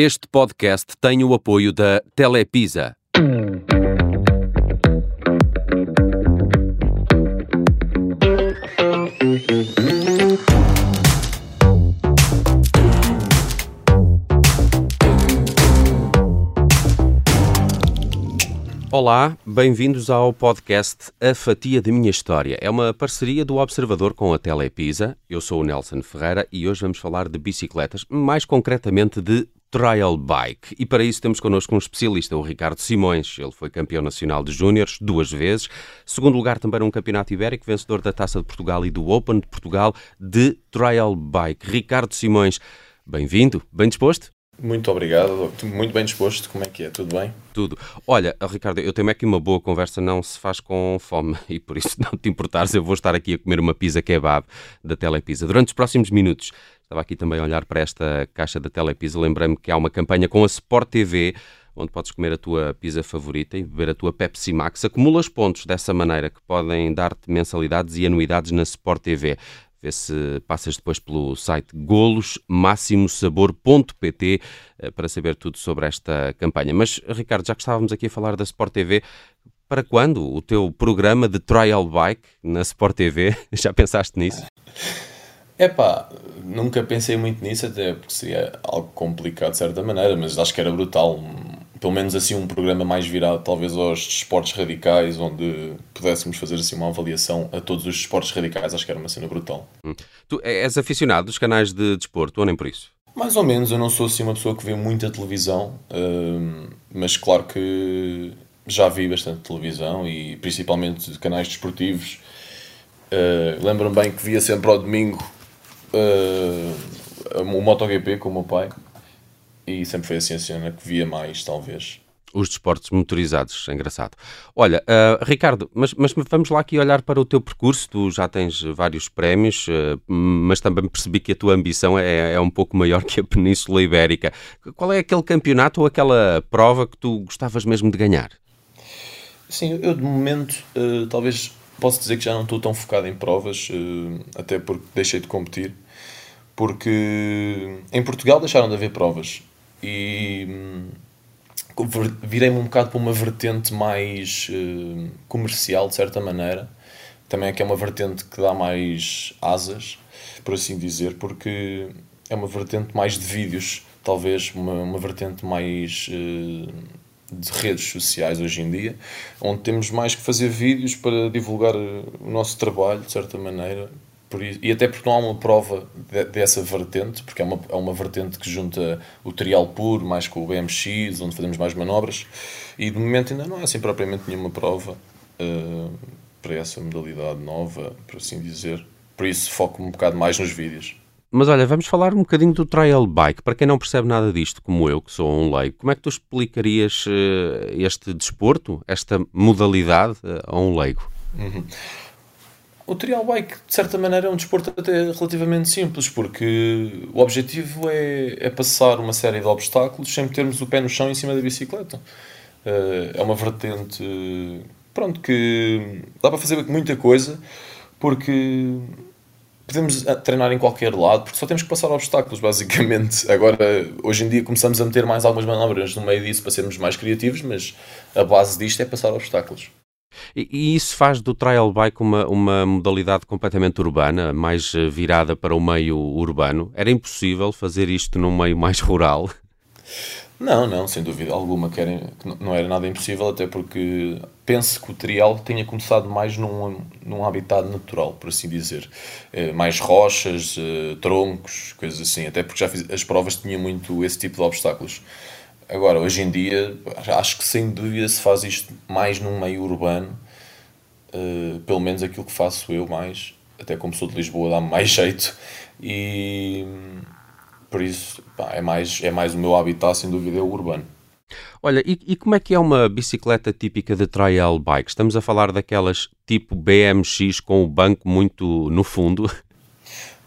Este podcast tem o apoio da Telepisa. Olá, bem-vindos ao podcast A Fatia da Minha História. É uma parceria do Observador com a Telepisa. Eu sou o Nelson Ferreira e hoje vamos falar de bicicletas, mais concretamente de trial bike. E para isso temos connosco um especialista, o Ricardo Simões. Ele foi campeão nacional de júniores duas vezes. Segundo lugar também num campeonato ibérico, vencedor da Taça de Portugal e do Open de Portugal de trial bike. Ricardo Simões, bem-vindo, bem disposto? Muito obrigado, muito bem disposto. Como é que é? Tudo bem? Tudo. Olha, Ricardo, eu tenho aqui uma boa conversa, não se faz com fome e por isso não te importares, eu vou estar aqui a comer uma pizza kebab da Telepizza durante os próximos minutos. Estava aqui também a olhar para esta caixa da Telepizza, lembrei-me que há uma campanha com a Sport TV onde podes comer a tua pizza favorita e beber a tua Pepsi Max. Acumulas pontos dessa maneira que podem dar-te mensalidades e anuidades na Sport TV. Vê se passas depois pelo site golosmassimosabor.pt eh, para saber tudo sobre esta campanha. Mas, Ricardo, já que estávamos aqui a falar da Sport TV, para quando o teu programa de trial bike na Sport TV? Já pensaste nisso? É pá, nunca pensei muito nisso, até porque seria algo complicado de certa maneira, mas acho que era brutal pelo menos assim um programa mais virado talvez aos esportes radicais, onde pudéssemos fazer assim uma avaliação a todos os esportes radicais, acho que era uma cena brutal. Hum. Tu és aficionado dos canais de desporto, ou nem por isso? Mais ou menos, eu não sou assim uma pessoa que vê muita televisão, hum, mas claro que já vi bastante televisão e principalmente canais desportivos. Uh, Lembro-me bem que via sempre ao domingo uh, o MotoGP com o meu pai e sempre foi assim a cena que via mais, talvez. Os desportos motorizados, é engraçado. Olha, uh, Ricardo, mas, mas vamos lá aqui olhar para o teu percurso. Tu já tens vários prémios, uh, mas também percebi que a tua ambição é, é um pouco maior que a Península Ibérica. Qual é aquele campeonato ou aquela prova que tu gostavas mesmo de ganhar? Sim, eu de momento, uh, talvez posso dizer que já não estou tão focado em provas, até porque deixei de competir porque em Portugal deixaram de haver provas e hum, virei-me um bocado para uma vertente mais uh, comercial, de certa maneira. Também é que é uma vertente que dá mais asas, por assim dizer, porque é uma vertente mais de vídeos, talvez uma, uma vertente mais uh, de redes sociais hoje em dia, onde temos mais que fazer vídeos para divulgar o nosso trabalho, de certa maneira, isso, e até porque não há uma prova de, dessa vertente, porque é uma, é uma vertente que junta o trial puro mais com o BMX, onde fazemos mais manobras, e de momento ainda não há assim propriamente nenhuma prova uh, para essa modalidade nova, por assim dizer. Por isso foco um bocado mais nos vídeos. Mas olha, vamos falar um bocadinho do trial bike. Para quem não percebe nada disto, como eu, que sou um leigo, como é que tu explicarias uh, este desporto, esta modalidade, uh, a um leigo? Uhum. O trial bike, de certa maneira, é um desporto até relativamente simples, porque o objetivo é, é passar uma série de obstáculos sem termos o pé no chão em cima da bicicleta. Eh, é uma vertente, pronto, que dá para fazer muita coisa, porque podemos treinar em qualquer lado, porque só temos que passar obstáculos, basicamente. Agora, hoje em dia, começamos a meter mais algumas manobras no meio disso para sermos mais criativos, mas a base disto é passar obstáculos. E, e, isso faz do trial bike uma, uma modalidade completamente urbana, mais eh, virada para o meio urbano? Era impossível fazer isto num meio mais rural? Não, não, sem dúvida alguma, que, era, que não era nada impossível, até porque penso que o trial tinha começado mais num, num habitat natural, por assim dizer. É, mais rochas, é, troncos, coisas assim, até porque já fiz, as provas tinham muito esse tipo de obstáculos. Agora, hoje em dia, acho que sem dúvida se faz isto mais num meio urbano, uh, pelo menos aquilo que faço eu mais, até como sou de Lisboa, dá-me mais jeito, e por isso pá, é, mais, é mais o meu habitat, sem dúvida, é o urbano. Olha, e, e, como é que é uma bicicleta típica de trial bike? Estamos a falar daquelas tipo BMX com o banco muito no fundo?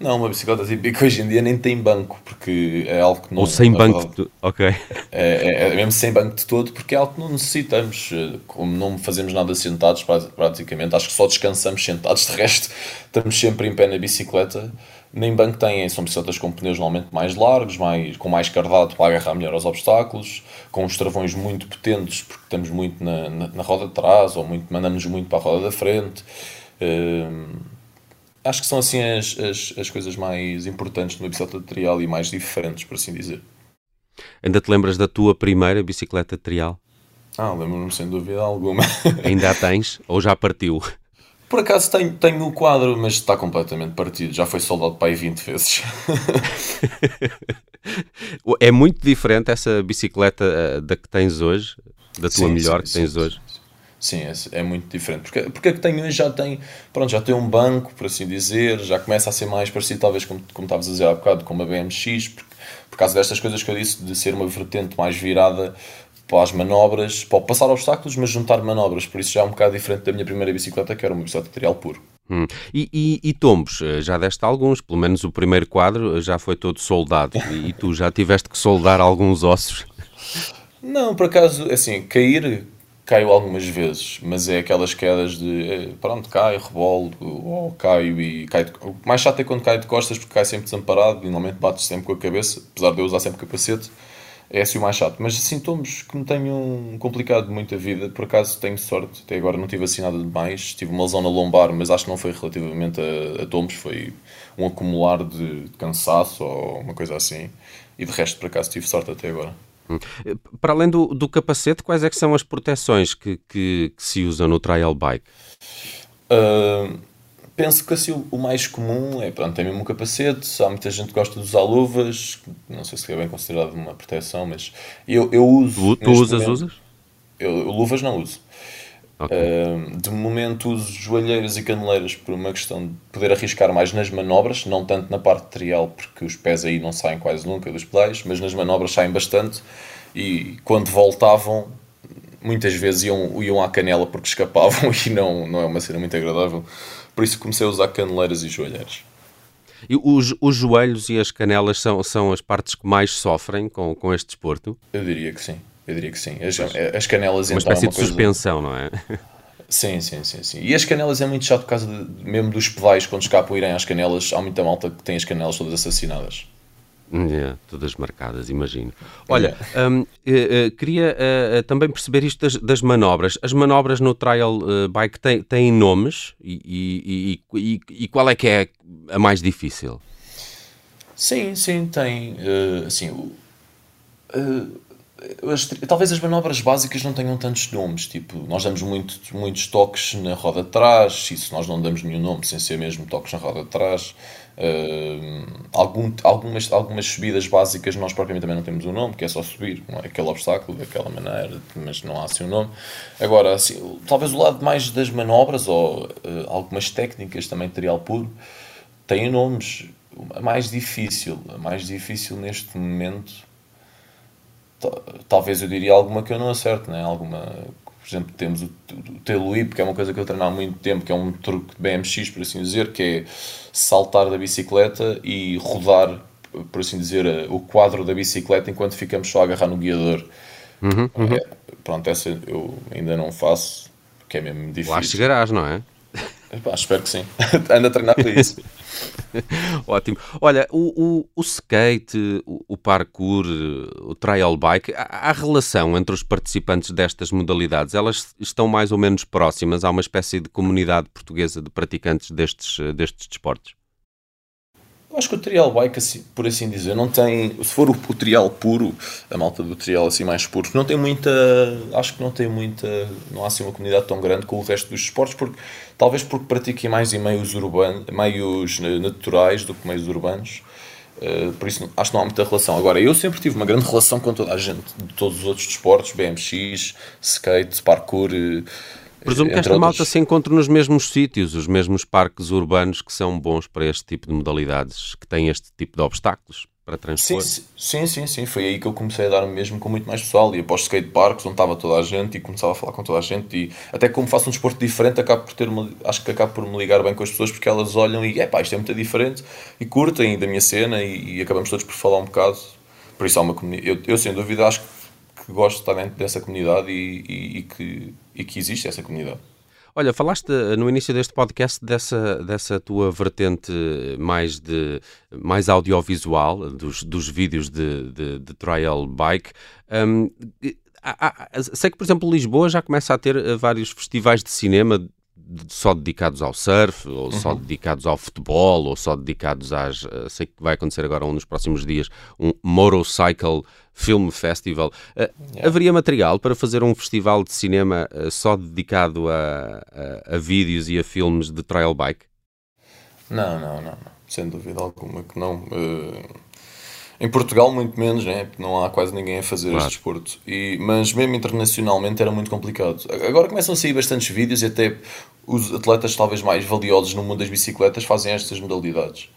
Não, uma bicicleta típica hoje em dia nem tem banco, porque é algo que não. Ou sem banco, de... ok. É, é, é, mesmo sem banco de todo, porque é algo que não necessitamos. Como não fazemos nada sentados, praticamente, acho que só descansamos sentados, de resto, estamos sempre em pé na bicicleta. Nem banco têm, são bicicletas com pneus normalmente mais largos, mais, com mais cardado para agarrar melhor aos obstáculos, com os travões muito potentes, porque estamos muito na, na, na roda de trás, ou muito, mandamos muito para a roda da frente. Uh, acho que são assim as, as, as coisas mais importantes numa bicicleta de trial e mais diferentes, por assim dizer. Ainda te lembras da tua primeira bicicleta de trial? Ah, lembro-me sem dúvida alguma. Ainda a tens ou já partiu? Por acaso tenho, tenho o quadro, mas está completamente partido. Já foi soldado para aí 20 vezes. é muito diferente essa bicicleta eh, da que tens hoje, da tua sim, melhor sim, que tens sim, hoje? Sim, é, é, muito diferente. Porque, porque a que tenho hoje já tem, pronto, já tem um banco, por assim dizer, já começa a ser mais parecido, talvez, como, como estavas a dizer há bocado, com uma BMX, porque, por causa destas coisas que eu disse, de ser uma vertente mais virada para as manobras, para passar obstáculos, mas juntar manobras. Por isso já é um bocado diferente da minha primeira bicicleta, que era uma bicicleta trial puro. Hum. E, e, e, tombos, eh, já deste alguns, pelo menos o primeiro quadro eh, já foi todo soldado. E, e tu já tiveste que soldar alguns ossos? Não, por acaso, assim, cair, caio algumas vezes, mas é aquelas quedas de eh, pronto, caio, rebolo, ou caio e caio. O mais chato é quando caio de costas porque cai sempre desamparado e normalmente bates sempre com a cabeça, apesar de eu usar sempre capacete é assim o mais chato. Mas sintomas que me tenham complicado muito a vida, por acaso tenho sorte, até agora não tive assim nada demais. Tive uma lesão na lombar, mas acho que não foi relativamente a, a tombos, foi um acumular de, cansaço ou uma coisa assim. E de resto, por acaso, tive sorte até agora. Hum. Para além do, do capacete, quais é que são as proteções que, que, que se usam no trial bike? Uh, penso que assim, o mais comum é, pronto, tem mesmo um capacete, há muita gente que gosta de usar luvas, não sei se é bem considerado uma proteção, mas eu, eu uso... Tu, tu usas, momento, usas? Eu, eu, luvas não uso. Okay. Uh, de momento uso joelheiras e caneleiras por uma questão de poder arriscar mais nas manobras, não tanto na parte trial, porque os pés aí não saem quase nunca dos pedais, mas nas manobras saem bastante e quando voltavam muitas vezes iam, iam à canela porque escapavam e não, não é uma cena muito agradável. Por isso comecei a usar caneleiras e joelheiras. E os, os joelhos e as canelas são, são as partes que mais sofrem com, com este desporto? Eu diria que sim. Eu diria que sim. As, as canelas uma então espécie é uma de suspensão, não é? Sim, sim, sim, sim. E as canelas é muito chato por causa de, mesmo dos pedais, quando escapam irem às canelas, há muita malta que tem as canelas todas assassinadas. Yeah, todas marcadas, imagino. Olha, yeah. um, uh, uh, queria uh, também perceber isto das, das, manobras. As manobras no trial bike têm, têm nomes e, e, e, e, qual é que é a mais difícil? Sim, sim, tem. assim, as, talvez as manobras básicas não tenham tantos nomes. Tipo, nós damos muito, muitos toques na roda de trás, isso nós não damos nenhum nome sem ser mesmo toques na roda de trás. Uh, algum, algumas, algumas subidas básicas nós propriamente também não temos um nome, que é só subir é? aquele obstáculo daquela maneira, mas não há assim um nome. Agora, assim, talvez o lado mais das manobras ou uh, algumas técnicas também material puro têm nomes. Mais difícil, a mais difícil neste momento, talvez eu diria alguma que eu não acerto, né? alguma por exemplo, temos o, o que é uma coisa que eu treino há muito tempo, que é um truque de BMX, por assim dizer, que é saltar da bicicleta e rodar, por assim dizer, o quadro da bicicleta enquanto ficamos só a agarrar no guiador. Uhum, uhum. É, pronto, essa eu ainda não faço, porque é mesmo difícil. Lá chegarás, não é? Epá, espero que sim. Ando a treinar para isso. Ótimo. Olha, o, o, o skate, o, o, parkour, o trial bike, a, a, relação entre os participantes destas modalidades, elas estão mais ou menos próximas? Há uma espécie de comunidade portuguesa de praticantes destes, destes desportos? Eu acho que o trial bike, assim, por assim dizer, não tem. Se for o, o trial puro, a malta do trial assim mais puro, não tem muita. Acho que não tem muita. Não há assim uma comunidade tão grande com o resto dos esportes, porque talvez porque pratiquem mais em meios urbanos, meios naturais do que meios urbanos. Uh, por isso acho que não há muita relação. Agora, eu sempre tive uma grande relação com toda a gente de todos os outros desportos, BMX, skate, parkour. Uh, Presumo que esta outros... malta se encontra nos mesmos sítios, os mesmos parques urbanos que são bons para este tipo de modalidades, que têm este tipo de obstáculos para transpor. Sim, sim, sim, sim. Foi aí que eu comecei a dar-me mesmo com muito mais pessoal. Ia para os skateparks onde estava toda a gente e começava a falar com toda a gente. E até como faço um desporto diferente, acabo por ter uma, acho que acabo por me ligar bem com as pessoas porque elas olham e é pá, isto é muito diferente e curtem da minha cena e, e acabamos todos por falar um bocado. Por isso há uma comunidade. Eu, eu sem dúvida acho que gosto dentro dessa comunidade e, e, e que, e que existe essa comunidade. Olha, falaste no início deste podcast dessa, dessa tua vertente mais, de, mais audiovisual, dos, dos vídeos de, de, de trial bike. Um, sei que, por exemplo, Lisboa já começa a ter eh, vários festivais de cinema só dedicados ao surf, ou uhum. só dedicados ao futebol, ou só dedicados às. Uh, sei que vai acontecer agora um nos próximos dias, um Motorcycle Film Festival. Uh, yeah. Haveria material para fazer um festival de cinema uh, só dedicado a, a, a, vídeos e a filmes de trail bike? Não, não, não, não. sem dúvida alguma que não. Em Portugal, muito menos, né? não há quase ninguém a fazer claro. este desporto. E, mas mesmo internacionalmente era muito complicado. Agora começam a sair bastantes vídeos e até os atletas talvez mais valiosos no mundo das bicicletas fazem estas modalidades.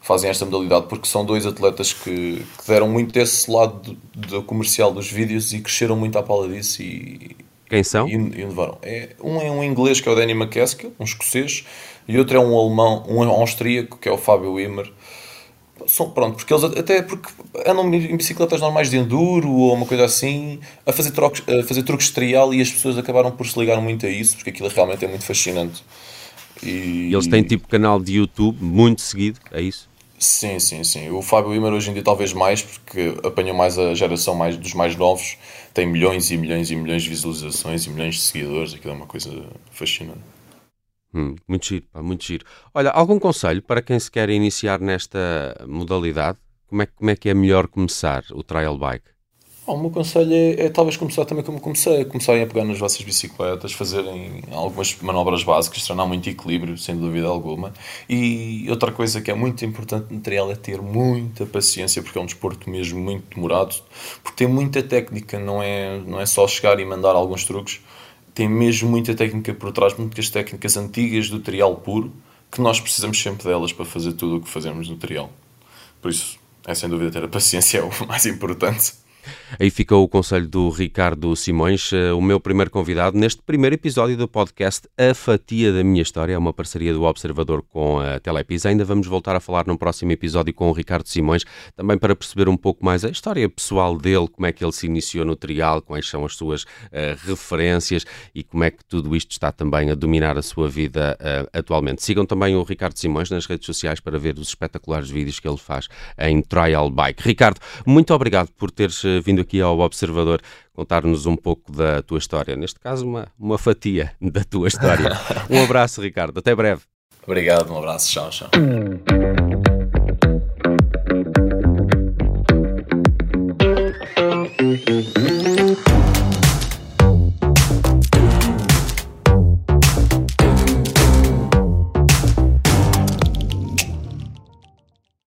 Fazem esta modalidade porque são dois atletas que, que deram muito esse lado do, do, comercial dos vídeos e cresceram muito à pala disso e, quem são? E, e levaram. É, um é um inglês que é o Danny McCaskill, um escocês, e outro é um alemão, um austríaco que é o Fábio Wimmer. São, pronto, porque eles até porque andam em bicicletas normais de enduro ou uma coisa assim, a fazer, trocos, a fazer truques de trial e as pessoas acabaram por se ligar muito a isso, porque aquilo realmente é muito fascinante. E, eles têm tipo canal de YouTube muito seguido, é isso? Sim, sim, sim. O Fábio Wimmer hoje em dia talvez mais, porque apanhou mais a geração mais, dos mais novos, tem milhões e milhões e milhões de visualizações e milhões de seguidores, aquilo é uma coisa fascinante. Hum, muito giro, pá, muito giro. Olha, algum conselho para quem se quer iniciar nesta modalidade? Como é, como é que é melhor começar o trial bike? Oh, o meu conselho é, é, talvez começar também como comecei, começarem a pegar nas vossas bicicletas, fazerem algumas manobras básicas, treinar muito equilíbrio, sem dúvida alguma. E outra coisa que é muito importante no trial é ter muita paciência, porque é um desporto mesmo muito demorado, porque tem muita técnica, não é, não é só chegar e mandar alguns truques tem mesmo muita técnica por trás, muitas técnicas antigas do trial puro, que nós precisamos sempre delas para fazer tudo o que fazemos no trial. Por isso, é sem dúvida ter a paciência é o mais importante. Aí ficou o conselho do Ricardo Simões, eh, o meu primeiro convidado neste primeiro episódio do podcast A Fatia da Minha História, é uma parceria do Observador com a Telepis. Ainda vamos voltar a falar num próximo episódio com o Ricardo Simões, também para perceber um pouco mais a história pessoal dele, como é que ele se iniciou no trial, quais são as suas uh, referências e como é que tudo isto está também a dominar a sua vida uh, atualmente. Sigam também o Ricardo Simões nas redes sociais para ver os espetaculares vídeos que ele faz em Trial Bike. Ricardo, muito obrigado por teres vindo aqui ao Observador contar-nos um pouco da tua história. Neste caso, uma, uma fatia da tua história. um abraço, Ricardo. Até breve. Obrigado, um abraço. Tchau, tchau.